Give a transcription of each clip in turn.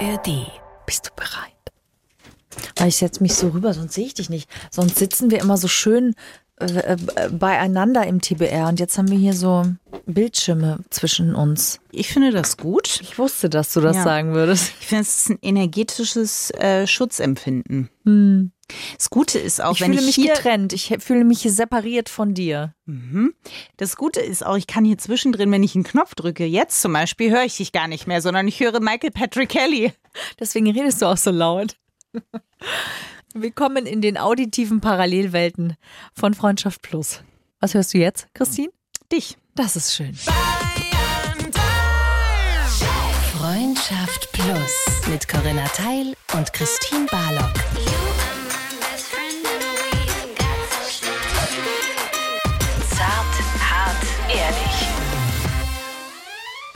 ARD. Bist du bereit? Ah, Ich setze mich so rüber, sonst sehe ich dich nicht. Sonst sitzen wir immer so schön äh, äh, beieinander im TBR und jetzt haben wir hier so Bildschirme zwischen uns. Ich finde das gut. Ich wusste, dass du das Ja. sagen würdest. Ich finde, es ist ein energetisches äh, Schutzempfinden. Das Gute ist auch, Ich wenn fühle ich mich hier, getrennt. Ich fühle mich separiert von dir. Mhm. Das Gute ist auch, ich kann hier zwischendrin, wenn ich einen Knopf drücke, jetzt zum Beispiel, höre ich dich gar nicht mehr, sondern ich höre Michael Patrick Kelly. Deswegen redest du auch so laut. Willkommen in den auditiven Parallelwelten von Freundschaft Plus. Was hörst du jetzt, Christine? Dich. Das ist schön. Freundschaft Plus mit Corinna Teil und Christine Barlock. Zart, hart, ehrlich.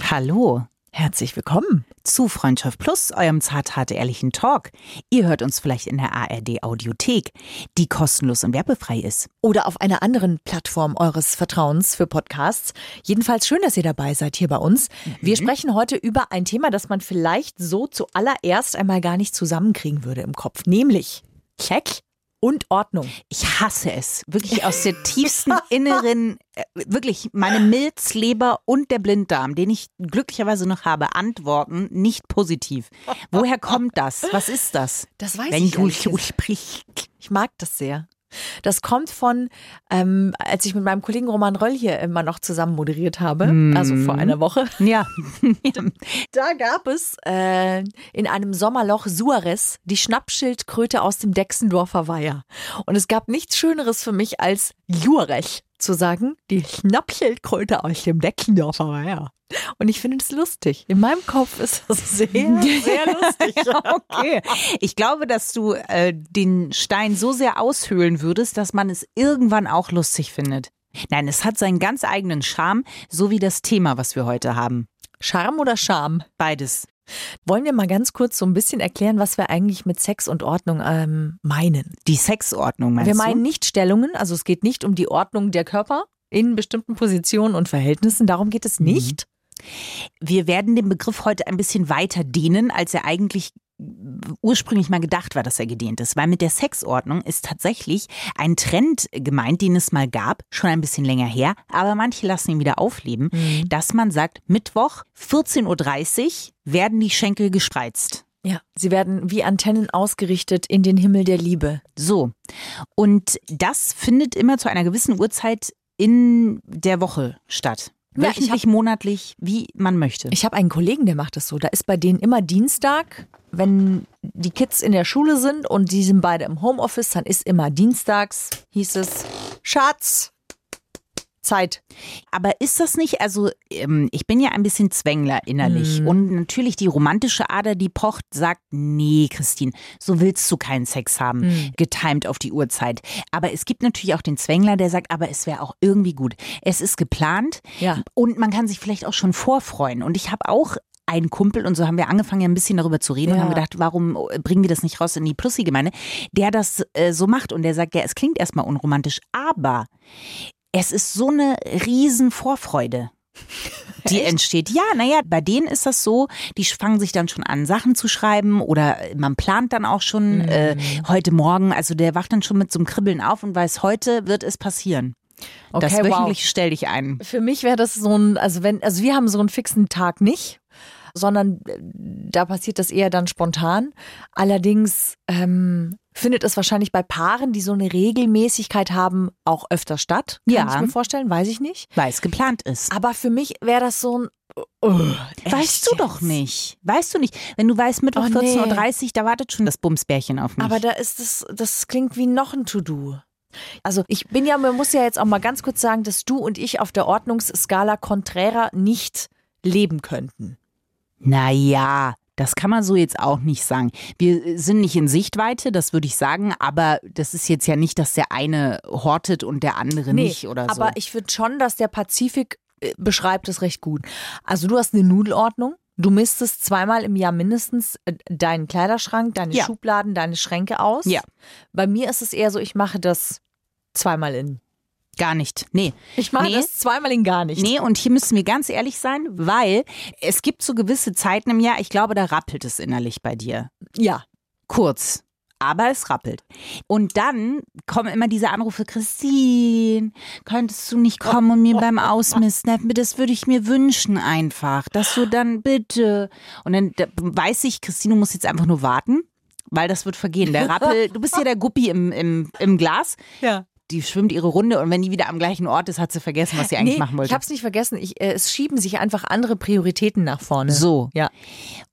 Hallo. Herzlich willkommen. Zu Freundschaft Plus, eurem zart ehrlichen Talk. Ihr hört uns vielleicht in der ARD Audiothek, die kostenlos und werbefrei ist. Oder auf einer anderen Plattform eures Vertrauens für Podcasts. Jedenfalls schön, dass ihr dabei seid hier bei uns. Wir sprechen heute über ein Thema, das man vielleicht so zuallererst einmal gar nicht zusammenkriegen würde im Kopf. Nämlich Check und Ordnung. Ich hasse es. Wirklich aus der tiefsten Inneren, äh, wirklich meine Milz, Leber und der Blinddarm, den ich glücklicherweise noch habe, antworten nicht positiv. Woher kommt das? Was ist das? Das weiß Wenn ich du ehrlich so gesagt. sprichst. Ich mag das sehr. Das kommt von, ähm, als ich mit meinem Kollegen Roman Röll hier immer noch zusammen moderiert habe, also vor einer Woche. Ja. Da gab es äh, in einem Sommerloch Suarez die Schnappschildkröte aus dem Dexendorfer Weiher. Und es gab nichts Schöneres für mich als Juarech zu sagen, die Schnappschildkröte aus dem Dexendorfer Weiher. Und ich finde es lustig. In meinem Kopf ist das sehr, sehr lustig. okay. Ich glaube, dass du äh, den Stein so sehr aushöhlen würdest, dass man es irgendwann auch lustig findet. Nein, es hat seinen ganz eigenen Charme, so wie das Thema, was wir heute haben. Charme oder Scham? Beides. Wollen wir mal ganz kurz so ein bisschen erklären, was wir eigentlich mit Sex und Ordnung ähm, meinen? Die Sexordnung meinst wir du? meinen nicht Stellungen, also es geht nicht um die Ordnung der Körper in bestimmten Positionen und Verhältnissen, darum geht es nicht. Wir werden den Begriff heute ein bisschen weiter dehnen, als er eigentlich ursprünglich mal gedacht war, dass er gedehnt ist. Weil mit der Sexordnung ist tatsächlich ein Trend gemeint, den es mal gab, schon ein bisschen länger her, aber manche lassen ihn wieder aufleben, dass man sagt, Mittwoch 14.30 Uhr werden die Schenkel gespreizt. Ja, sie werden wie Antennen ausgerichtet in den Himmel der Liebe. So. Und das findet immer zu einer gewissen Uhrzeit in der Woche statt. Ja, ich Wöchentlich, monatlich, wie man möchte. Ich habe einen Kollegen, der macht das so. Da ist bei denen immer Dienstag, wenn die Kids in der Schule sind und die sind beide im Homeoffice, dann ist immer dienstags, hieß es, Schatz, Zeit. Aber ist das nicht, also ähm, ich bin ja ein bisschen Zwängler innerlich und natürlich die romantische Ader, die pocht, sagt, nee, Christine, so willst du keinen Sex haben, getimed auf die Uhrzeit. Aber es gibt natürlich auch den Zwängler, der sagt, aber es wäre auch irgendwie gut. Es ist geplant Ja. und man kann sich vielleicht auch schon vorfreuen. Und ich habe auch einen Kumpel, und so haben wir angefangen, ja ein bisschen darüber zu reden und Ja. haben gedacht, warum bringen wir das nicht raus in die Plussi-Gemeinde, der das äh, so macht und der sagt, ja, es klingt erstmal unromantisch, aber es ist so eine riesen Vorfreude. Die entsteht. Ja, naja, bei denen ist das so, die fangen sich dann schon an, Sachen zu schreiben oder man plant dann auch schon äh, heute Morgen, also der wacht dann schon mit so einem Kribbeln auf und weiß, heute wird es passieren. das Okay, wow. wöchentlich stell dich ein. Für mich wäre das so ein, also wenn, also wir haben so einen fixen Tag nicht, sondern äh, da passiert das eher dann spontan. Allerdings ähm, findet es wahrscheinlich bei Paaren, die so eine Regelmäßigkeit haben, auch öfter statt. Kann Ja. ich mir vorstellen, weiß ich nicht. Weil es geplant ist. Aber für mich wäre das so ein. Oh, Weißt echt du doch jetzt? nicht. Weißt du nicht. Wenn du weißt, Mittwoch Oh, nee. 14.30 Uhr, da wartet schon das Bumsbärchen auf mich. Aber da ist es, das klingt wie noch ein To-Do. Also ich bin ja, man muss ja jetzt auch mal ganz kurz sagen, dass du und ich auf der Ordnungsskala konträrer nicht leben könnten. Naja, das kann man so jetzt auch nicht sagen. Wir sind nicht in Sichtweite, das würde ich sagen, aber das ist jetzt ja nicht, dass der eine hortet und der andere nicht oder so. aber ich finde schon, dass der Pazifik äh, beschreibt es recht gut. Also du hast eine Nudelordnung. Du misstest zweimal im Jahr mindestens äh, deinen Kleiderschrank, deine Ja. Schubladen, deine Schränke aus. Ja. Bei mir ist es eher so, ich mache das zweimal in Gar nicht. Nee. Ich mache nee. das zweimal in gar nicht. Nee, und hier müssen wir ganz ehrlich sein, weil es gibt so gewisse Zeiten im Jahr, ich glaube, da rappelt es innerlich bei dir. Ja. Kurz. Aber es rappelt. Und dann kommen immer diese Anrufe, Christine, könntest du nicht kommen und mir beim Ausmisten? Das würde ich mir wünschen einfach, dass du dann bitte. Und dann da weiß ich, Christine, du musst jetzt einfach nur warten, weil das wird vergehen. Der Rappel, du bist ja der Guppi im, im, im Glas. Ja. Die schwimmt ihre Runde und wenn die wieder am gleichen Ort ist, hat sie vergessen, was sie eigentlich nee, machen wollte. Ich habe es nicht vergessen. Ich, äh, es schieben sich einfach andere Prioritäten nach vorne. So. Ja.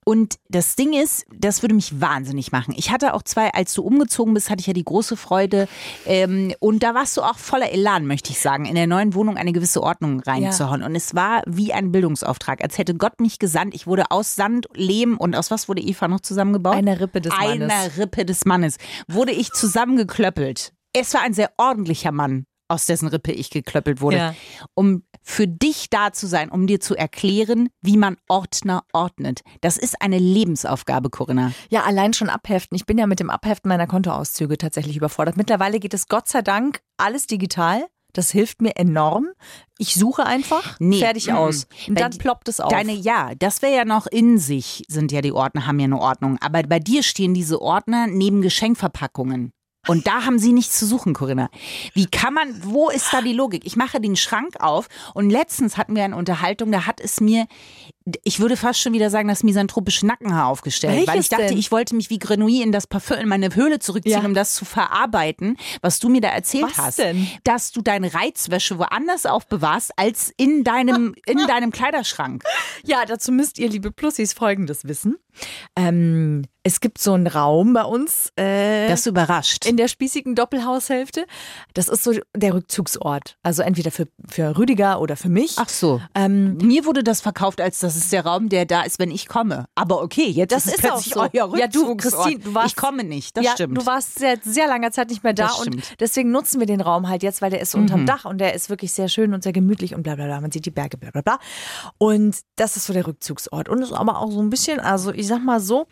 Und das Ding ist, das würde mich wahnsinnig machen. Ich hatte auch zwei, als du umgezogen bist, hatte ich ja die große Freude. Ähm, und da warst du auch voller Elan, möchte ich sagen, in der neuen Wohnung eine gewisse Ordnung reinzuhauen. Und es war wie ein Bildungsauftrag, als hätte Gott mich gesandt. Ich wurde aus Sand, Lehm und aus was wurde Eva noch zusammengebaut? Einer Rippe des Mannes. Einer Rippe des Mannes. Wurde ich zusammengeklöppelt. Es war ein sehr ordentlicher Mann aus dessen Rippe ich geklöppelt wurde, Ja. um für dich da zu sein, um dir zu erklären, wie man Ordner ordnet. Das ist eine Lebensaufgabe, Corinna. Ja, allein schon abheften. Ich bin ja mit dem Abheften meiner Kontoauszüge tatsächlich überfordert. Mittlerweile geht es Gott sei Dank alles digital. Das hilft mir enorm. Ich suche einfach, Nee, fertig mm, aus. Und dann ploppt es auf. Deine, ja, das wäre ja noch in sich, sind ja die Ordner, haben ja eine Ordnung. Aber bei dir stehen diese Ordner neben Geschenkverpackungen. Und da haben sie nichts zu suchen, Corinna. Wie kann man, wo ist da die Logik? Ich mache den Schrank auf und letztens hatten wir eine Unterhaltung, da hat es mir, ich würde fast schon wieder sagen, das misanthropische Nackenhaar aufgestellt. weil Welches ich dachte, denn? ich wollte mich wie Grenouille in das Parfüm in meine Höhle zurückziehen, Ja. um das zu verarbeiten, was du mir da erzählt Was hast. denn? Dass du deine Reizwäsche woanders aufbewahrst, als in deinem, in deinem Kleiderschrank. Ja, dazu müsst ihr, liebe Plussis, Folgendes wissen. Ähm, es gibt so einen Raum bei uns äh, Das überrascht. in der spießigen Doppelhaushälfte. Das ist so der Rückzugsort. Also entweder für, für Rüdiger oder für mich. Ach so. Ähm, Mir wurde das verkauft, als das ist der Raum, der da ist, wenn ich komme. Aber okay, jetzt Das ist, ist auch plötzlich so. euer Ja, du, Rückzugsort. Christine, du warst- ich komme nicht, das ja, stimmt. du warst seit sehr langer Zeit nicht mehr da und deswegen nutzen wir den Raum halt jetzt, weil der ist so unterm Dach und der ist wirklich sehr schön und sehr gemütlich und bla bla bla. Man sieht die Berge, bla bla bla. Und das ist so der Rückzugsort. Und ist aber auch so ein bisschen, also ich sag mal so,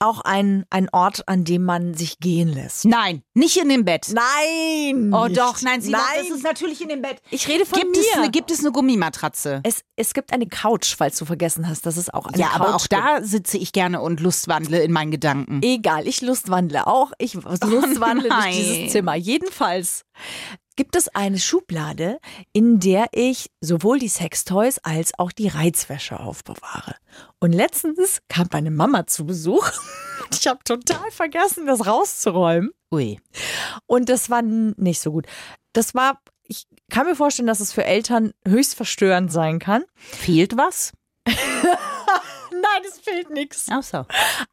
auch ein, ein Ort, an dem man sich gehen lässt. nein, nicht in dem Bett. Nein! Oh nicht. doch, nein, sie nein. das ist natürlich in dem Bett. Ich rede von gibt mir. Es eine, gibt es eine Gummimatratze? es, es gibt eine Couch, falls du vergessen hast, dass es auch eine ja, Couch aber auch gibt. da sitze ich gerne und lustwandle in meinen Gedanken. Egal, ich lustwandle auch. Ich lustwandle durch nein. dieses Zimmer. Jedenfalls gibt es eine Schublade, in der ich sowohl die Sextoys als auch die Reizwäsche aufbewahre. Und letztens kam meine Mama zu Besuch. Ich habe total vergessen, das rauszuräumen. Ui. Und das war nicht so gut. Das war, ich kann mir vorstellen, dass es für Eltern höchst verstörend sein kann. Fehlt was? Nein, es fehlt nichts. Ach so.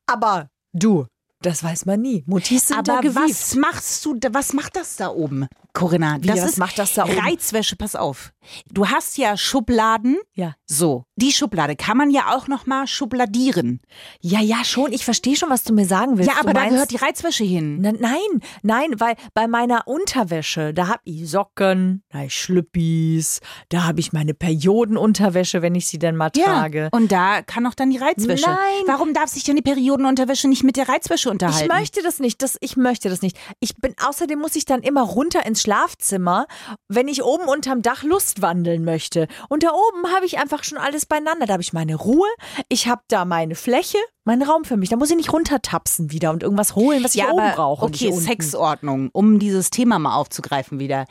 Aber du, das weiß man nie. Mutis sind da Aber gewieft. was machst du, da- was macht das da oben, Corinna? Wie, das was ist macht das da oben? Reizwäsche, pass auf. Du hast ja Schubladen. Ja. So, die Schublade kann man ja auch noch mal schubladieren. Ja, ja, schon. Ich verstehe schon, was du mir sagen willst. Ja, aber du da meinst, gehört die Reizwäsche hin. Na, nein, nein, weil bei meiner Unterwäsche, da hab ich Socken, da hab ich Schlüppis, da habe ich meine Periodenunterwäsche, wenn ich sie denn mal trage. und da kann auch dann die Reizwäsche. Nein. Warum darf sich denn die Periodenunterwäsche nicht mit der Reizwäsche Ich unterhalten? möchte das nicht, das, ich möchte das nicht. Ich bin, außerdem muss ich dann immer runter ins Schlafzimmer, wenn ich oben unterm Dach Lust wandeln möchte. Und da oben habe ich einfach schon alles beieinander. Da habe ich meine Ruhe, ich habe da meine Fläche, meinen Raum für mich. Da muss ich nicht runtertapsen wieder und irgendwas holen, was ich ja, oben aber brauche. okay. Sexordnung, um dieses Thema mal aufzugreifen wieder.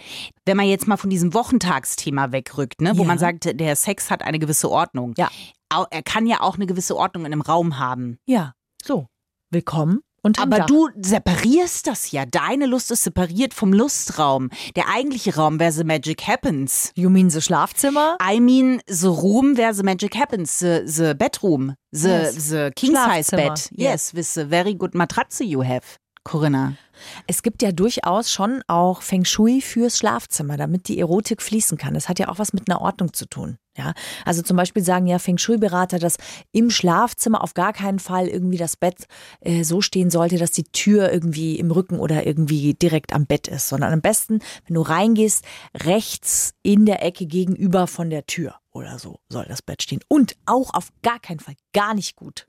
Wenn man jetzt mal von diesem Wochentagsthema wegrückt, ne, wo Ja. man sagt, der Sex hat eine gewisse Ordnung. Ja. Er kann ja auch eine gewisse Ordnung in einem Raum haben. Ja, so. Willkommen und Aber du separierst das ja. Deine Lust ist separiert vom Lustraum. Der eigentliche Raum wäre The Magic Happens. You mean the Schlafzimmer? I mean, the room where the magic happens, the, the bedroom, the, Yes. the king-size Schlafzimmer. bed. Yes, with the very good matratze you have, Corinna. Es gibt ja durchaus schon auch Feng Shui fürs Schlafzimmer, damit die Erotik fließen kann. Das hat ja auch was mit einer Ordnung zu tun. Ja, also zum Beispiel sagen ja Feng Shui-Berater, dass im Schlafzimmer auf gar keinen Fall irgendwie das Bett äh, so stehen sollte, dass die Tür irgendwie im Rücken oder irgendwie direkt am Bett ist, sondern am besten, wenn du reingehst, rechts in der Ecke gegenüber von der Tür oder so soll das Bett stehen. Und auch auf gar keinen Fall gar nicht gut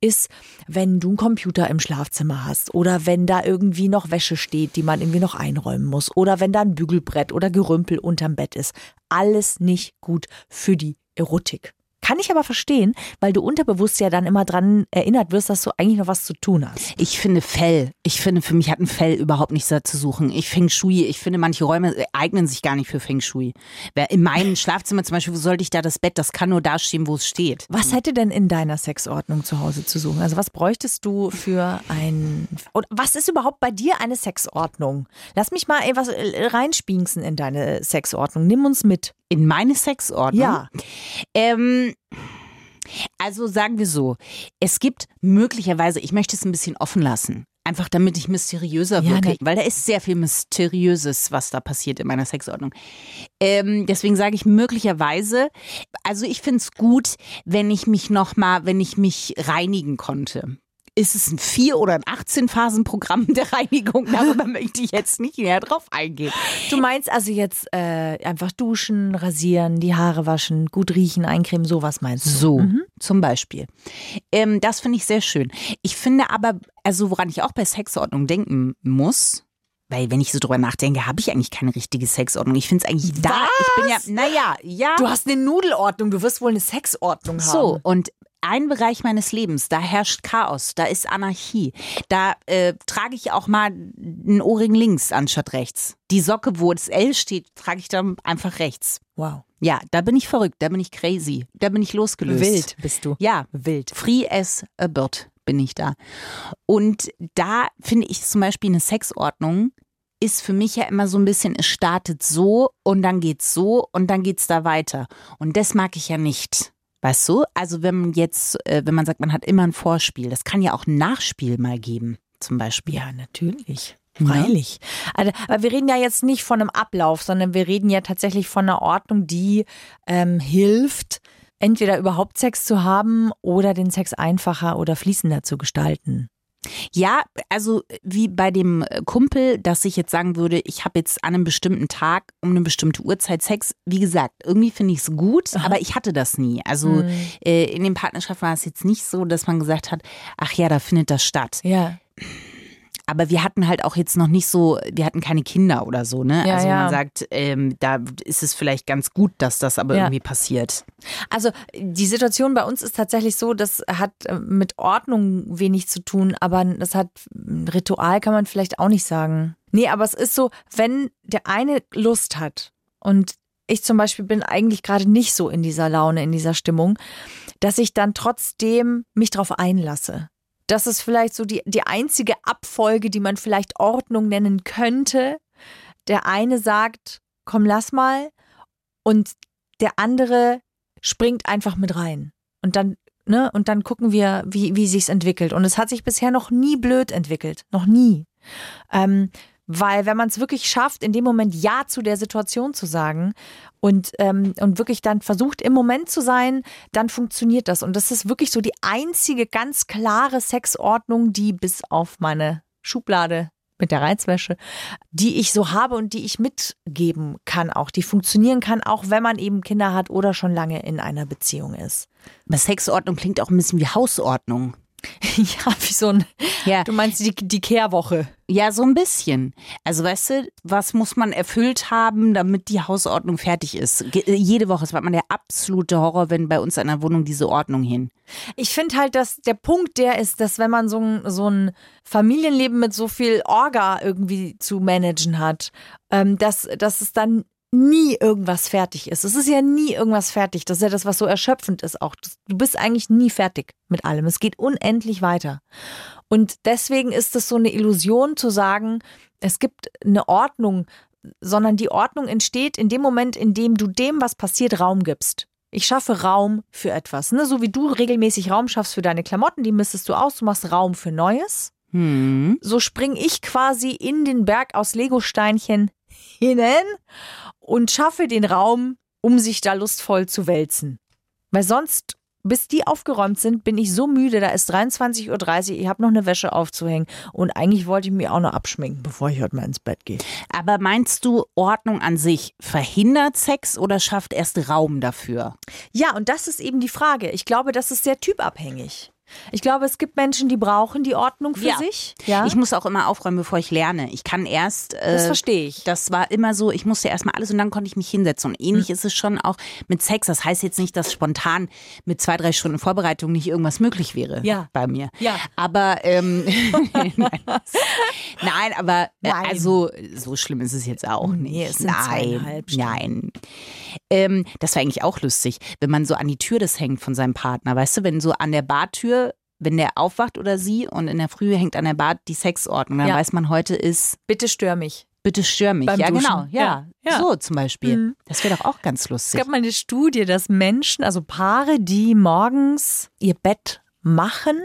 ist, wenn du einen Computer im Schlafzimmer hast oder wenn da irgendwie noch Wäsche steht, die man irgendwie noch einräumen muss oder wenn da ein Bügelbrett oder Gerümpel unterm Bett ist. Alles nicht gut für die Erotik. Kann ich aber verstehen, weil du unterbewusst ja dann immer dran erinnert wirst, dass du eigentlich noch was zu tun hast. Ich finde Fell, ich finde, für mich hat ein Fell überhaupt nichts da zu suchen. Ich Feng Shui, ich finde, manche Räume eignen sich gar nicht für Feng Shui. In meinem Schlafzimmer zum Beispiel, wo sollte ich da das Bett? Das kann nur da stehen, wo es steht. Was hätte denn in deiner Sexordnung zu Hause zu suchen? Also was bräuchtest du für ein... Oder was ist überhaupt bei dir eine Sexordnung? Lass mich mal etwas äh, reinspinksen in deine Sexordnung. Nimm uns mit. In meine Sexordnung? Ja. Ähm, also sagen wir so, es gibt möglicherweise, ich möchte es ein bisschen offen lassen. Einfach damit ich mysteriöser Ja, wirke, ne- weil da ist sehr viel Mysteriöses, was da passiert in meiner Sexordnung. Ähm, deswegen sage ich möglicherweise, also ich finde es gut, wenn ich mich nochmal, wenn ich mich reinigen konnte. Ist es ein vier oder ein 18 Phasen Programm der Reinigung? Darüber möchte ich jetzt nicht näher drauf eingehen. Du meinst also jetzt äh, einfach duschen, rasieren, die Haare waschen, gut riechen, eincremen, sowas meinst du? So, zum Beispiel. Ähm, das finde ich sehr schön. Ich finde aber, also woran ich auch bei Sexordnung denken muss, weil wenn ich so drüber nachdenke, habe ich eigentlich keine richtige Sexordnung. Ich finde es eigentlich da. Ich bin ja, naja, ja. Du hast eine Nudelordnung, du wirst wohl eine Sexordnung haben. So, und ein Bereich meines Lebens, da herrscht Chaos, da ist Anarchie. Da äh, trage ich auch mal einen Ohrring links anstatt rechts. Die Socke, wo das L steht, trage ich dann einfach rechts. Wow. Ja, da bin ich verrückt, da bin ich crazy, da bin ich losgelöst. Wild bist du. Ja, Wild. Free as a bird bin ich da. Und da finde ich zum Beispiel eine Sexordnung ist für mich ja immer so ein bisschen, es startet so und dann geht's so und dann geht's da weiter. Und das mag ich ja nicht. Weißt du? Also wenn man jetzt, äh, wenn man sagt, man hat immer ein Vorspiel, das kann ja auch ein Nachspiel mal geben, zum Beispiel. Ja, natürlich. Ne? Freilich. Also, aber wir reden ja jetzt nicht von einem Ablauf, sondern wir reden ja tatsächlich von einer Ordnung, die ähm, hilft, entweder überhaupt Sex zu haben oder den Sex einfacher oder fließender zu gestalten. Ja, also wie bei dem Kumpel, dass ich jetzt sagen würde, ich habe jetzt an einem bestimmten Tag um eine bestimmte Uhrzeit Sex. Wie gesagt, irgendwie finde ich es gut, aber ich hatte das nie. Also äh, in den Partnerschaften war es jetzt nicht so, dass man gesagt hat, ach ja, da findet das statt. Ja. Aber wir hatten halt auch jetzt noch nicht so, wir hatten keine Kinder oder so, ne? Ja, also ja. man sagt, ähm, da ist es vielleicht ganz gut, dass das aber Ja. irgendwie passiert. Also die Situation bei uns ist tatsächlich so, das hat äh, mit Ordnung wenig zu tun, aber das hat Ritual kann man vielleicht auch nicht sagen. Nee, aber es ist so, wenn der eine Lust hat und ich zum Beispiel bin eigentlich gerade nicht so in dieser Laune, in dieser Stimmung, dass ich dann trotzdem mich drauf einlasse. Das ist vielleicht so die, die einzige Abfolge, die man vielleicht Ordnung nennen könnte. Der eine sagt, komm, lass mal. Und der andere springt einfach mit rein. Und dann, ne, und dann gucken wir, wie, wie sich's entwickelt. Und es hat sich bisher noch nie blöd entwickelt. Noch nie. Ähm, weil wenn man es wirklich schafft, in dem Moment Ja zu der Situation zu sagen und, ähm, und wirklich dann versucht, im Moment zu sein, dann funktioniert das. Und das ist wirklich so die einzige ganz klare Sexordnung, die bis auf meine Schublade mit der Reizwäsche, die ich so habe und die ich mitgeben kann, auch die funktionieren kann, auch wenn man eben Kinder hat oder schon lange in einer Beziehung ist. Aber Sexordnung klingt auch ein bisschen wie Hausordnung. ja, wie so ein, Ja. du meinst die, die Kehrwoche. Ja, so ein bisschen. Also weißt du, was muss man erfüllt haben, damit die Hausordnung fertig ist? Ge äh, jede Woche, es war mal der absolute Horror, wenn bei uns in der Wohnung diese Ordnung hin. Ich finde halt, dass der Punkt der ist, dass wenn man so ein, so ein Familienleben mit so viel Orga irgendwie zu managen hat, ähm, dass, dass es dann nie irgendwas fertig ist. Es ist ja nie irgendwas fertig. Das ist ja das, was so erschöpfend ist auch. Du bist eigentlich nie fertig mit allem. Es geht unendlich weiter. Und deswegen ist es so eine Illusion zu sagen, es gibt eine Ordnung, sondern die Ordnung entsteht in dem Moment, in dem du dem, was passiert, Raum gibst. Ich schaffe Raum für etwas. Ne? So wie du regelmäßig Raum schaffst für deine Klamotten, die mistest du aus, du machst Raum für Neues. Hm. So spring ich quasi in den Berg aus Legosteinchen hinein und schaffe den Raum, um sich da lustvoll zu wälzen. Weil sonst, bis die aufgeräumt sind, bin ich so müde, da ist 23.30 Uhr, ich habe noch eine Wäsche aufzuhängen und eigentlich wollte ich mir auch noch abschminken, bevor ich heute mal ins Bett gehe. Aber meinst du, Ordnung an sich verhindert Sex oder schafft erst Raum dafür? Ja, und das ist eben die Frage. Ich glaube, das ist sehr typabhängig. Ich glaube, es gibt Menschen, die brauchen die Ordnung für Ja. sich. Ja. Ich muss auch immer aufräumen, bevor ich lerne. Ich kann erst. Äh, Das verstehe ich. Das war immer so, ich musste erstmal alles und dann konnte ich mich hinsetzen. Und ähnlich Hm. ist es schon auch mit Sex. Das heißt jetzt nicht, dass spontan mit zwei, drei Stunden Vorbereitung nicht irgendwas möglich wäre Ja. bei mir. Ja. Aber ähm, nein, nein, aber äh, Nein. also so schlimm ist es jetzt auch nicht. Nee, es sind nein, nein. Ähm, das wäre eigentlich auch lustig, wenn man so an die Tür das hängt von seinem Partner. Weißt du, wenn so an der Bartür, wenn der aufwacht oder sie und in der Früh hängt an der Bar die Sexordnung, dann Ja. weiß man, heute ist Bitte stör mich. Bitte stör mich. Beim ja, Duschen. genau. Ja. Ja. Ja. So zum Beispiel. Mhm. Das wäre doch auch ganz Es lustig. gab mal eine Studie, dass Menschen, also Paare, die morgens ihr Bett machen,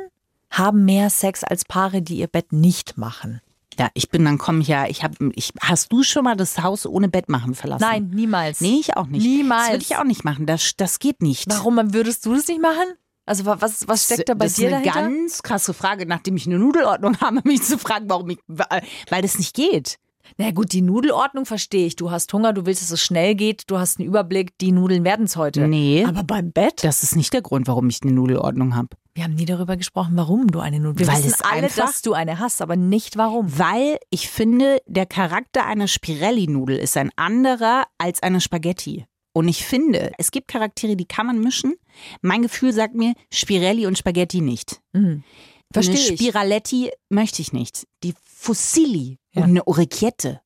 haben mehr Sex als Paare, die ihr Bett nicht machen. Ja, ich bin dann komme ich ja, ich habe ich hast du schon mal das Haus ohne Bett machen verlassen? Nein, niemals. Nee, ich auch nicht. Niemals. Das würde ich auch nicht machen. Das das geht nicht. Warum würdest du das nicht machen? Also wa- was, was steckt da bei das dir ist eine dahinter? ganz krasse Frage, nachdem ich eine Nudelordnung habe, mich zu fragen, warum ich weil das nicht geht. Na gut, die Nudelordnung verstehe ich. Du hast Hunger, du willst, dass es schnell geht, du hast einen Überblick, die Nudeln werden es heute. Nee. Aber beim Bett? Das ist nicht der Grund, warum ich eine Nudelordnung habe. Wir haben nie darüber gesprochen, warum du eine Nudel. Wir Weil wissen es alle, einfach- dass du eine hast, aber nicht warum. Weil ich finde, der Charakter einer Spirelli-Nudel ist ein anderer als eine Spaghetti. Und ich finde, es gibt Charaktere, die kann man mischen. Mein Gefühl sagt mir, Spirelli und Spaghetti nicht. Mhm. Verstehe eine ich. Spiraletti möchte ich nicht. Die Fusilli Ja. und eine Orecchiette.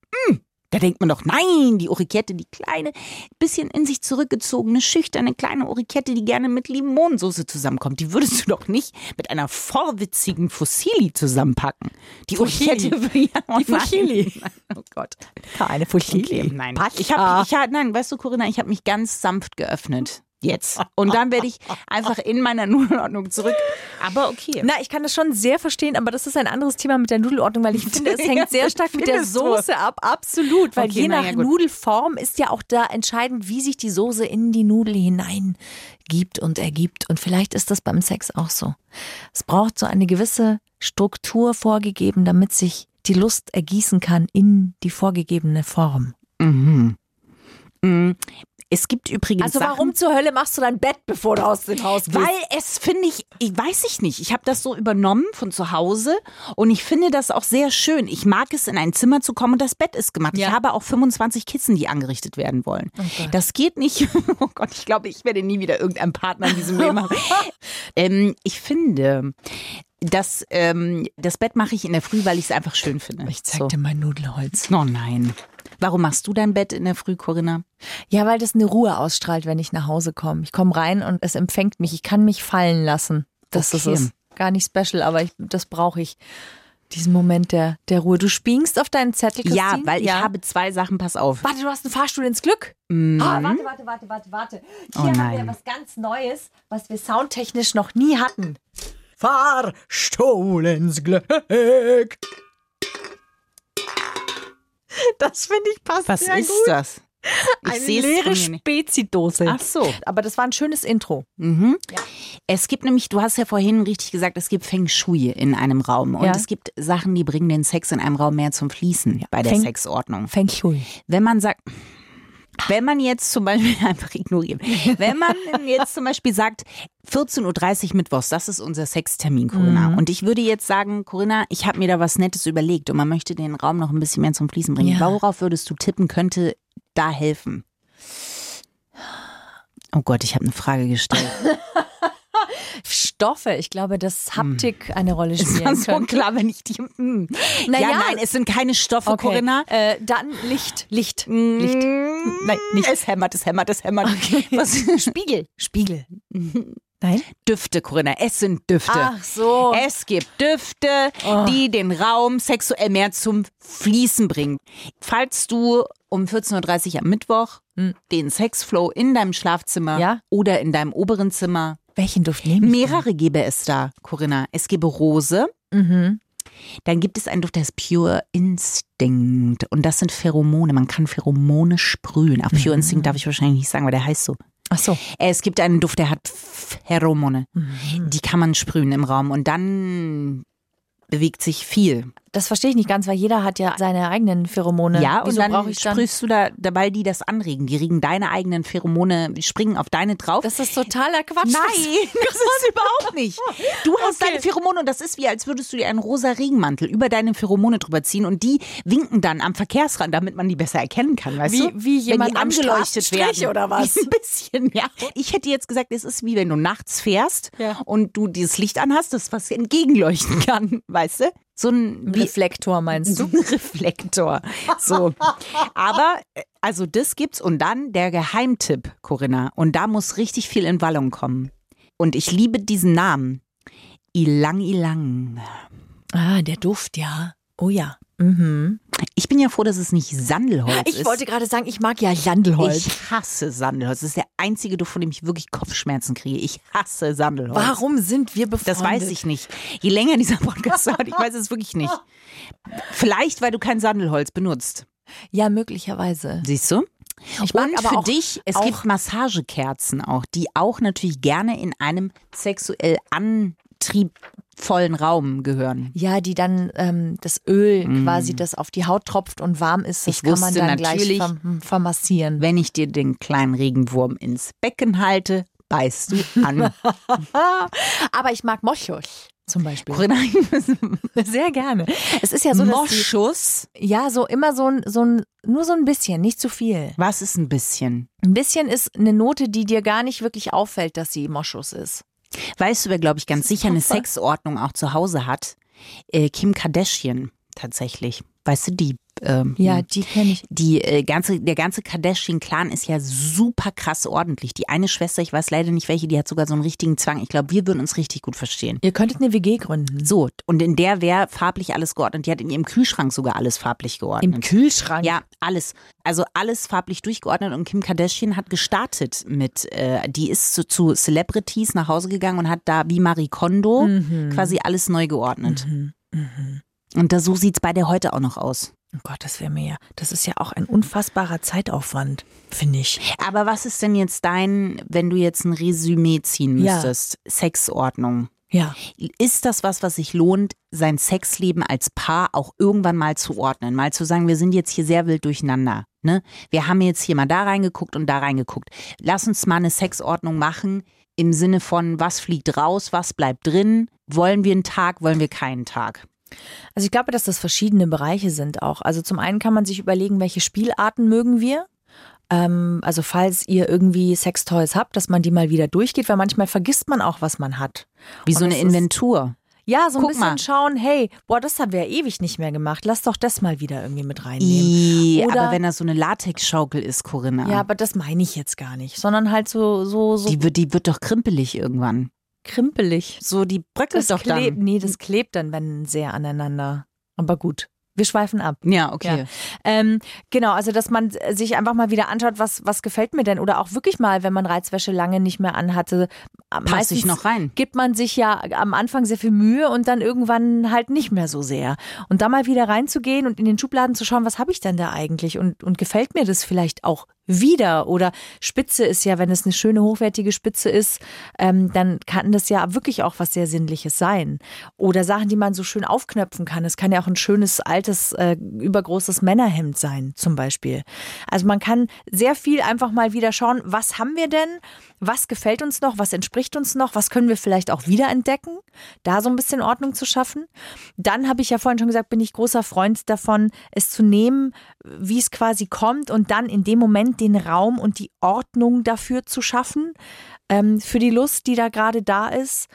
Da denkt man doch, nein, die Orecchiette, die kleine, bisschen in sich zurückgezogene, schüchterne kleine Orecchiette, die gerne mit Limonensoße zusammenkommt. Die würdest du doch nicht mit einer vorwitzigen Fusilli zusammenpacken. Die. Orecchiette, ja, oh Die. Fusilli. Oh Gott. Keine Fusilli. Okay, nein. Pacha. Ich habe, ich hab, nein, weißt du, Corinna, ich habe mich ganz sanft geöffnet. Jetzt. Und dann werde ich einfach in meiner Nudelordnung zurück. Aber okay. Na, ich kann das schon sehr verstehen, aber das ist ein anderes Thema mit der Nudelordnung, weil ich finde, es hängt sehr stark mit der? Soße ab. Absolut, weil Okay, je na nach ja. Nudelform ist ja auch da entscheidend, wie sich die Soße in die Nudel hineingibt und ergibt. Und vielleicht ist das beim Sex auch so. Es braucht so eine gewisse Struktur vorgegeben, damit sich die Lust ergießen kann in die vorgegebene Form. Mhm. Es gibt übrigens Also Sachen, warum zur Hölle machst du dein Bett, bevor du aus dem Haus gehst? Weil es finde ich, ich weiß ich nicht. Ich habe das so übernommen von zu Hause und ich finde das auch sehr schön. Ich mag es, in ein Zimmer zu kommen und das Bett ist gemacht. Ja. Ich habe auch 25 Kissen, die angerichtet werden wollen. Gott. das geht nicht. Oh Gott, ich glaube, ich werde nie wieder irgendeinen Partner in diesem Leben haben. ähm, ich finde, das, ähm, das Bett mache ich in der Früh, weil ich es einfach schön finde. ich zeig dir mein Nudelholz. Oh nein. Warum machst du dein Bett in der Früh, Corinna? Ja, weil das eine Ruhe ausstrahlt, wenn ich nach Hause komme. Ich komme rein und es empfängt mich. Ich kann mich fallen lassen. Das Okay. ist es. Gar nicht special, aber ich, das brauche ich. Diesen Moment der, der Ruhe. Du spiengst auf deinen Zettel, Christine? Ja, weil ich habe zwei Sachen, pass auf. Warte, du hast einen Fahrstuhl ins Glück. Mhm. Ah, warte, warte, warte, warte, warte. Hier Oh haben wir was ganz Neues, was wir soundtechnisch noch nie hatten. Fahrstuhl ins Glück. Das finde ich passt Was sehr ist gut. das? Ich Eine leere. Spezidose. Ach so. Aber das war ein schönes Intro. Mhm. Es gibt nämlich, du hast ja vorhin richtig gesagt, es gibt Feng Shui in einem Raum. Und Ja. es gibt Sachen, die bringen den Sex in einem Raum mehr zum Fließen bei der Feng- Sexordnung. Feng Shui. Wenn man sagt, wenn man jetzt zum Beispiel einfach ignorieren, wenn man jetzt zum Beispiel sagt, 14.30 Uhr Mittwochs, das ist unser Sextermin, Corinna. Mhm. Und ich würde jetzt sagen, Corinna, ich habe mir da was Nettes überlegt und man möchte den Raum noch ein bisschen mehr zum Fließen bringen. Ja. Worauf würdest du tippen, könnte da helfen? Oh Gott, ich habe eine Frage gestellt. Stoffe. Ich glaube, dass Haptik eine Rolle Es war spielen so klar, wenn ich die. Hm. Na ja, nein, es sind keine Stoffe, Okay. Corinna. Äh, dann Licht. Licht. Licht. Nein, nicht. Es hämmert, es hämmert, es hämmert. Was? Spiegel. Spiegel. Nein? Düfte, Corinna. Es sind Düfte. Ach so. Es gibt Düfte, die den Raum sexuell mehr zum Fließen bringen. Falls du um 14.30 Uhr am Mittwoch den Sexflow in deinem Schlafzimmer Ja. oder in deinem oberen Zimmer, Welchen Duft nehme ich? mehrere gäbe es da, Corinna. Es gäbe Rose, Mhm. Dann gibt es einen Duft, der ist Pure Instinct. Und das sind Pheromone. Man kann Pheromone sprühen. Ach, Pure Instinct darf ich wahrscheinlich nicht sagen, weil der heißt so. Ach so. Es gibt einen Duft, der hat Pheromone. Die kann man sprühen im Raum. Und dann bewegt sich viel. Das verstehe ich nicht ganz, weil jeder hat ja seine eigenen Pheromone. Ja, und Wieso ich dann sprühst du da dabei, die das anregen. Die regen deine eigenen Pheromone, die springen auf deine drauf. Das ist totaler Quatsch. Nein, das ist überhaupt nicht. Du hast deine Pheromone und das ist wie, als würdest du dir einen rosa Regenmantel über deine Pheromone drüber ziehen und die winken dann am Verkehrsrand, damit man die besser erkennen kann, weißt Wie- du? wie jemand wenn die angeleuchtet werden. oder was? Ein bisschen, ja. Ich hätte jetzt gesagt, es ist wie wenn du nachts fährst Ja. und du dieses Licht anhast, das was entgegenleuchten kann, weißt du? So ein wie, Reflektor meinst du? ein Reflektor. So. Aber, äh, also das gibt's. Und dann der Geheimtipp, Corinna. Und da muss richtig viel in Wallung kommen. Und ich liebe diesen Namen. Ilang Ilang. Ah, der Duft, ja. Oh ja. Mhm. Ich bin ja froh, dass es nicht Sandelholz ist. Ich wollte gerade sagen, ich mag ja Sandelholz. Ich hasse Sandelholz. Das ist der einzige Duft, von dem ich wirklich Kopfschmerzen kriege. Ich hasse Sandelholz. Warum sind wir befreundet? Das weiß ich nicht. Je länger dieser Podcast dauert, ich weiß es wirklich nicht. Vielleicht, weil du kein Sandelholz benutzt. Ja, möglicherweise. Siehst du? Ich mag Und aber für dich, es gibt Massagekerzen auch, die auch natürlich gerne in einem sexuell antriebvollen Raum gehören. Ja, die dann ähm, das Öl quasi, das auf die Haut tropft und warm ist, das Ich kann man dann gleich verm vermassieren. Wenn ich dir den kleinen Regenwurm ins Becken halte, beißt du an. Aber ich mag Moschus zum Beispiel. Corinna, Sehr gerne. Es ist ja so, Moschus. die, ja so immer so ein, so ein, nur so ein bisschen, nicht zu viel. Was ist ein bisschen? Ein bisschen ist eine Note, die dir gar nicht wirklich auffällt, dass sie Moschus ist. Weißt du, wer, glaube ich, ganz sicher eine. Sexordnung auch zu Hause hat? Äh, Kim Kardashian tatsächlich. Weißt du, die ähm, Ja, die kenne ich. die äh, ganze, der ganze Kardashian-Clan ist ja super krass ordentlich. Die eine Schwester, ich weiß leider nicht welche, die hat sogar so einen richtigen Zwang. Ich glaube, wir würden uns richtig gut verstehen. Ihr könntet eine WG gründen. So, und in der wäre farblich alles geordnet. Die hat in ihrem Kühlschrank sogar alles farblich geordnet. Kühlschrank? Ja, alles. Also alles farblich durchgeordnet und Kim Kardashian hat gestartet mit, äh, die ist zu, zu Celebrities nach Hause gegangen und hat da wie Marie Kondo quasi alles neu geordnet. Und da, so sieht's bei der heute auch noch aus. Oh Gott, das wäre mir ja, das ist ja auch ein unfassbarer Zeitaufwand, finde ich. Aber was ist denn jetzt dein, wenn du jetzt ein Resümee ziehen Ja. müsstest? Sexordnung. Ja. Ist das was, was sich lohnt, sein Sexleben als Paar auch irgendwann mal zu ordnen? Mal zu sagen, wir sind jetzt hier sehr wild durcheinander. Ne? Wir haben jetzt hier mal da reingeguckt und da reingeguckt. Lass uns mal eine Sexordnung machen im Sinne von, was fliegt raus, was bleibt drin? Wollen wir einen Tag, wollen wir keinen Tag? Also ich glaube, dass das verschiedene Bereiche sind auch. Also zum einen kann man sich überlegen, welche Spielarten mögen wir. Ähm, also falls ihr irgendwie Sextoys habt, dass man die mal wieder durchgeht, weil manchmal vergisst man auch, was man hat. Wie Und so eine Inventur. Ja, so ein Guck bisschen mal. schauen, hey, boah, das haben wir ja ewig nicht mehr gemacht. Lass doch das mal wieder irgendwie mit reinnehmen. I, Oder- aber wenn das so eine Latexschaukel ist, Corinna, Ja, aber das meine ich jetzt gar nicht, sondern halt so so so die, wird, die wird doch krimpelig irgendwann. Krimpelig. So, die bröckelt doch dann. klebt, nee, das klebt dann wenn sehr aneinander. Aber gut, wir schweifen ab. Ja, okay. Ja. Ähm, genau, also dass man sich einfach mal wieder anschaut, was, was gefällt mir denn? Oder auch wirklich mal, wenn man Reizwäsche lange nicht mehr anhatte. Pass ich noch rein. Gibt man sich ja am Anfang sehr viel Mühe und dann irgendwann halt nicht mehr so sehr. Und da mal wieder reinzugehen und in den Schubladen zu schauen, was habe ich denn da eigentlich? Und, und gefällt mir das vielleicht auch wieder? Oder Spitze ist ja, wenn es eine schöne, hochwertige Spitze ist, ähm, dann kann das ja wirklich auch was sehr Sinnliches sein. Oder Sachen, die man so schön aufknöpfen kann. Es kann ja auch ein schönes, altes, äh, übergroßes Männerhemd sein, zum Beispiel. Also man kann sehr viel einfach mal wieder schauen, was haben wir denn? Was gefällt uns noch? Was entspricht uns noch? Was können wir vielleicht auch wiederentdecken? Da so ein bisschen Ordnung zu schaffen. Dann habe ich ja vorhin schon gesagt, bin ich großer Freund davon, es zu nehmen, wie es quasi kommt und dann in dem Moment den Raum und die Ordnung dafür zu schaffen, ähm, für die Lust, die da gerade da ist.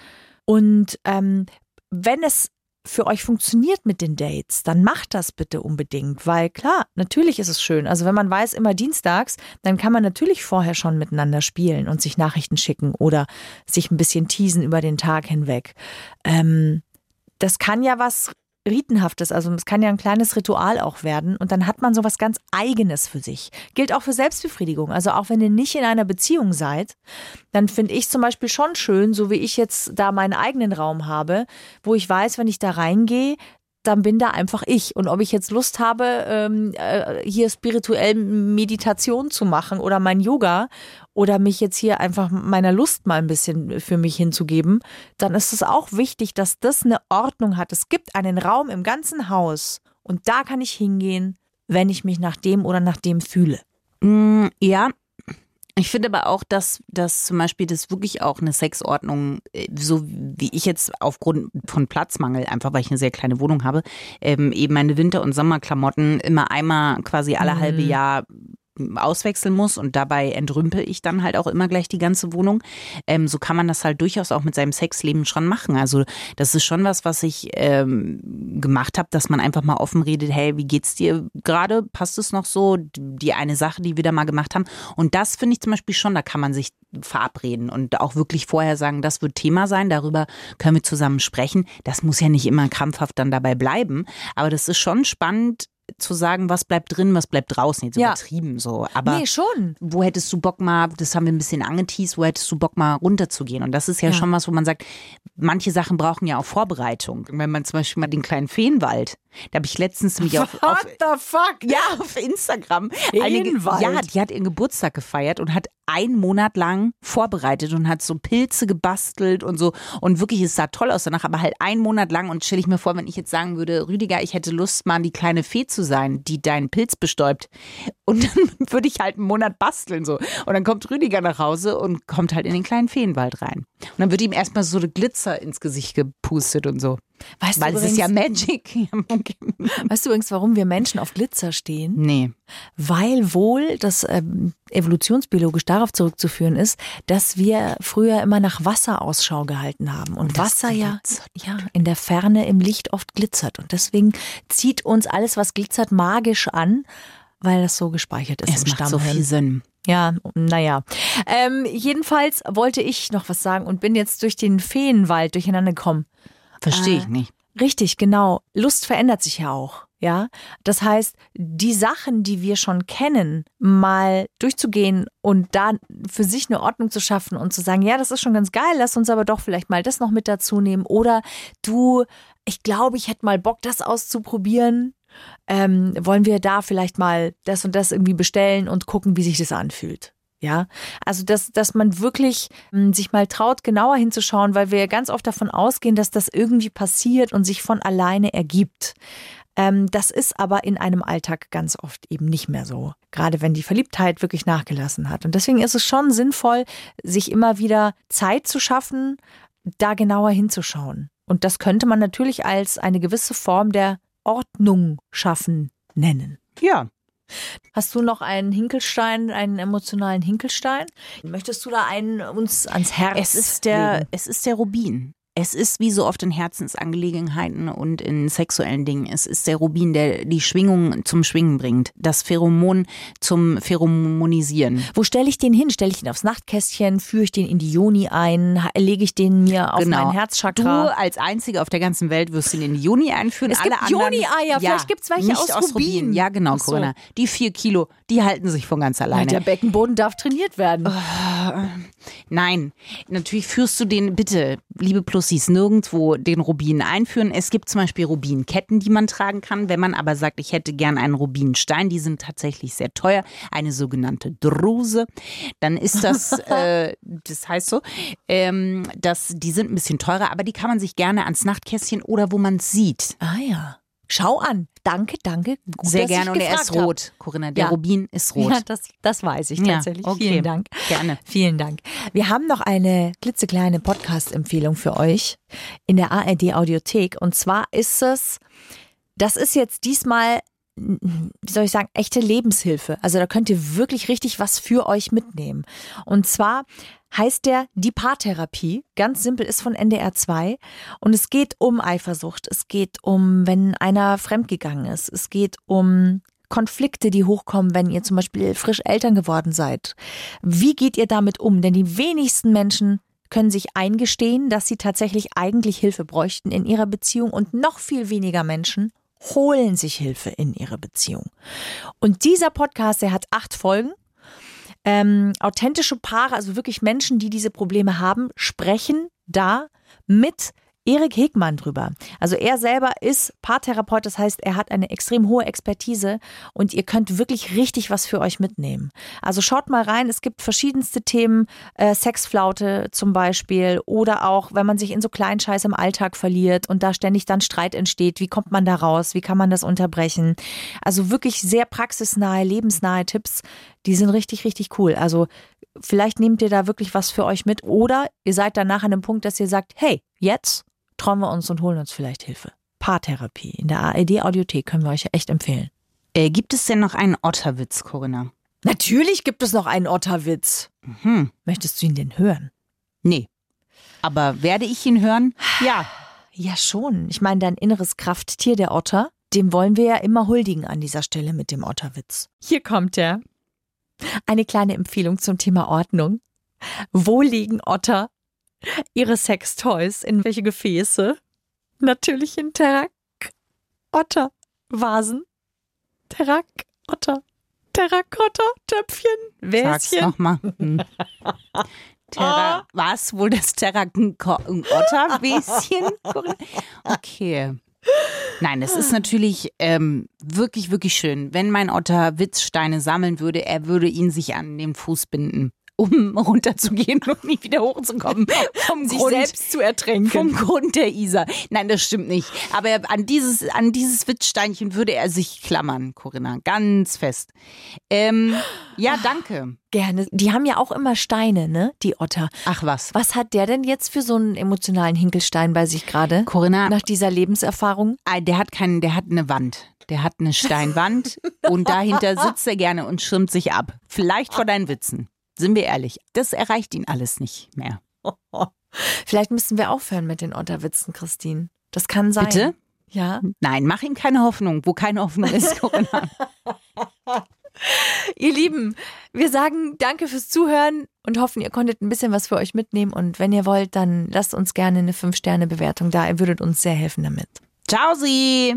Und ähm, wenn es für euch funktioniert mit den Dates, dann macht das bitte unbedingt, weil klar, natürlich ist es schön. Also wenn man weiß, immer dienstags, dann kann man natürlich vorher schon miteinander spielen und sich Nachrichten schicken oder sich ein bisschen teasen über den Tag hinweg. Ähm, das kann ja was Ritenhaftes, also es kann ja ein kleines Ritual auch werden und dann hat man sowas ganz Eigenes für sich. Gilt auch für Selbstbefriedigung. Also auch wenn ihr nicht in einer Beziehung seid, dann finde ich zum Beispiel schon schön, so wie ich jetzt da meinen eigenen Raum habe, wo ich weiß, wenn ich da reingehe, dann bin da einfach ich. Und ob ich jetzt Lust habe, ähm, äh, hier spirituell Meditation zu machen oder mein Yoga oder mich jetzt hier einfach meiner Lust mal ein bisschen für mich hinzugeben, dann ist es auch wichtig, dass das eine Ordnung hat. Es gibt einen Raum im ganzen Haus und da kann ich hingehen, wenn ich mich nach dem oder nach dem fühle. Mm, ja, ich finde aber auch, dass, dass zum Beispiel das wirklich auch eine Sexordnung, äh, so wie ich jetzt aufgrund von Platzmangel, einfach weil ich eine sehr kleine Wohnung habe, ähm, eben meine Winter- und Sommerklamotten immer einmal quasi alle mhm. halbe Jahr auswechseln muss und dabei entrümpel ich dann halt auch immer gleich die ganze Wohnung. Ähm, so kann man das halt durchaus auch mit seinem Sexleben schon machen. Also das ist schon was, was ich ähm, gemacht habe, dass man einfach mal offen redet, hey, wie geht's dir gerade? Passt es noch so? Die eine Sache, die wir da mal gemacht haben. Und das finde ich zum Beispiel schon, da kann man sich verabreden und auch wirklich vorher sagen, das wird Thema sein, darüber können wir zusammen sprechen. Das muss ja nicht immer krampfhaft dann dabei bleiben, aber das ist schon spannend, zu sagen, was bleibt drin, was bleibt draußen. Jetzt ja. übertrieben so. Aber nee, schon. wo hättest du Bock mal, das haben wir ein bisschen angeteased, wo hättest du Bock mal runterzugehen? Und das ist ja, ja, schon was, wo man sagt, manche Sachen brauchen ja auch Vorbereitung. Wenn man zum Beispiel mal den kleinen Feenwald, da habe ich letztens mich auf, auf, What the fuck? Ja, auf Instagram. Feenwald? ja, die hat ihren Geburtstag gefeiert und hat einen Monat lang vorbereitet und hat so Pilze gebastelt und so. Und wirklich, es sah toll aus danach, aber halt einen Monat lang. Und stelle ich mir vor, wenn ich jetzt sagen würde, Rüdiger, ich hätte Lust, mal die kleine Fee zu sein, die deinen Pilz bestäubt. Und dann würde ich halt einen Monat basteln so. Und dann kommt Rüdiger nach Hause und kommt halt in den kleinen Feenwald rein. Und dann wird ihm erstmal so Glitzer ins Gesicht gepustet und so. Weißt Weil du es ist ja Magic. weißt du übrigens, warum wir Menschen auf Glitzer stehen? Nee. Weil wohl das ähm, evolutionsbiologisch darauf zurückzuführen ist, dass wir früher immer nach Wasser Ausschau gehalten haben. Und, und Wasser ja, ja in der Ferne im Licht oft glitzert. Und deswegen zieht uns alles, was glitzert, magisch an, weil das so gespeichert ist es im macht so viel Sinn. Ja, naja. Ähm, jedenfalls wollte ich noch was sagen und bin jetzt durch den Feenwald durcheinander gekommen. Verstehe ich äh, nicht. Richtig, genau. Lust verändert sich ja auch. Ja, das heißt, die Sachen, die wir schon kennen, mal durchzugehen und da für sich eine Ordnung zu schaffen und zu sagen, ja, das ist schon ganz geil, lass uns aber doch vielleicht mal das noch mit dazu nehmen. Oder du, ich glaube, ich hätte mal Bock, das auszuprobieren. Ähm, wollen wir da vielleicht mal das und das irgendwie bestellen und gucken, wie sich das anfühlt? Ja, also dass, dass man wirklich hm, sich mal traut, genauer hinzuschauen, weil wir ganz oft davon ausgehen, dass das irgendwie passiert und sich von alleine ergibt. Ähm, das ist aber in einem Alltag ganz oft eben nicht mehr so. Gerade wenn die Verliebtheit wirklich nachgelassen hat. Und deswegen ist es schon sinnvoll, sich immer wieder Zeit zu schaffen, da genauer hinzuschauen. Und das könnte man natürlich als eine gewisse Form der Ordnung schaffen nennen. Ja, Hast du noch einen Hinkelstein, einen emotionalen Hinkelstein? Möchtest du da einen uns ans Herz? Es ist der, legen? es ist der Rubin. Es ist wie so oft in Herzensangelegenheiten und in sexuellen Dingen. Es ist der Rubin, der die Schwingung zum Schwingen bringt. Das Pheromon zum Pheromonisieren. Wo stelle ich den hin? Stelle ich den aufs Nachtkästchen? Führe ich den in die Joni ein? Lege ich den mir auf genau. mein Herzchakra? Du als Einzige auf der ganzen Welt wirst ihn in die Joni einführen. Es Alle gibt Joni-Eier. Ja, Vielleicht gibt es welche nicht aus, aus Rubin. Rubin. Ja, genau, so. Corinna. Die vier Kilo, die halten sich von ganz alleine. Der Beckenboden darf trainiert werden. Oh, nein. Natürlich führst du den, bitte, liebe Plus Tussis nirgendwo den Rubin einführen. Es gibt zum Beispiel Rubinketten, die man tragen kann. Wenn man aber sagt, ich hätte gern einen Rubinstein, die sind tatsächlich sehr teuer, eine sogenannte Druse, dann ist das, äh, das heißt so, ähm, dass die sind ein bisschen teurer, aber die kann man sich gerne ans Nachtkästchen oder wo man es sieht. Ah ja. Schau an. Danke, danke. Gut, Sehr gerne und er ist rot, hab. Corinna. Der ja. Rubin ist rot. Ja, das, das weiß ich tatsächlich. Ja, okay. Vielen Dank. Gerne. Vielen Dank. Wir haben noch eine klitzekleine Podcast-Empfehlung für euch in der ARD Audiothek. Und zwar ist es, das ist jetzt diesmal wie soll ich sagen, echte Lebenshilfe. Also da könnt ihr wirklich richtig was für euch mitnehmen. Und zwar heißt der Die Paartherapie. Ganz simpel, ist von NDR 2. Und es geht um Eifersucht. Es geht um, wenn einer fremdgegangen ist. Es geht um Konflikte, die hochkommen, wenn ihr zum Beispiel frisch Eltern geworden seid. Wie geht ihr damit um? Denn die wenigsten Menschen können sich eingestehen, dass sie tatsächlich eigentlich Hilfe bräuchten in ihrer Beziehung und noch viel weniger Menschen holen sich Hilfe in ihre Beziehung. Und dieser Podcast, der hat acht Folgen ähm, authentische Paare, also wirklich Menschen, die diese Probleme haben, sprechen da mit Erik Hegmann drüber. Also er selber ist Paartherapeut, das heißt, er hat eine extrem hohe Expertise und ihr könnt wirklich richtig was für euch mitnehmen. Also schaut mal rein, es gibt verschiedenste Themen, äh, Sexflaute zum Beispiel oder auch, wenn man sich in so kleinen Scheiß im Alltag verliert und da ständig dann Streit entsteht, wie kommt man da raus, wie kann man das unterbrechen? Also wirklich sehr praxisnahe, lebensnahe Tipps, die sind richtig, richtig cool. Also vielleicht nehmt ihr da wirklich was für euch mit oder ihr seid danach an dem Punkt, dass ihr sagt, hey, jetzt trauen wir uns und holen uns vielleicht Hilfe. Paartherapie in der ARD-Audiothek können wir euch echt empfehlen. Äh, gibt es denn noch einen Otterwitz, Corinna? Natürlich gibt es noch einen Otterwitz. Hm. Möchtest du ihn denn hören? Nee. Aber werde ich ihn hören? Ja. Ja, schon. Ich meine, dein inneres Krafttier, der Otter, dem wollen wir ja immer huldigen an dieser Stelle mit dem Otterwitz. Hier kommt er. Eine kleine Empfehlung zum Thema Ordnung. Wo liegen Otter ihre Sextoys? In welche Gefäße? Natürlich in Terrak. Otter. Vasen. Terrak. Otter. Terrakotta. Töpfchen. Sag's Wäschen. nochmal. Hm. Terra, was? Wohl das Terrakotta-Wäschen? Okay. Nein, es ist natürlich ähm, wirklich, wirklich schön. Wenn mein Otter Witzsteine sammeln würde, er würde ihn sich an den Fuß binden, um runterzugehen und nicht wieder hochzukommen. Vom Sich Grund, selbst zu ertränken. vom Grund der Isar. Nein, das stimmt nicht. Aber er- an dieses, an dieses Witzsteinchen würde er sich klammern, Corinna. Ganz fest. Ähm, ja, danke. Gerne. Die haben ja auch immer Steine, ne? Die Otter. Ach was. Was hat der denn jetzt für so einen emotionalen Hinkelstein bei sich gerade? Corinna, Nach dieser Lebenserfahrung? Ah, der hat keinen, der hat eine Wand. Der hat eine Steinwand und dahinter sitzt er gerne und schirmt sich ab. Vielleicht vor deinen Witzen. Sind wir ehrlich, das erreicht ihn alles nicht mehr. Vielleicht müssen wir aufhören mit den Otterwitzen, Christine. Das kann sein. Bitte? Ja. Nein, mach ihm keine Hoffnung, wo keine Hoffnung ist, Corinna. Ihr Lieben, wir sagen danke fürs Zuhören und hoffen, ihr konntet ein bisschen was für euch mitnehmen. Und wenn ihr wollt, dann lasst uns gerne eine 5-Sterne-Bewertung da. Ihr würdet uns sehr helfen damit. Ciao, Sie.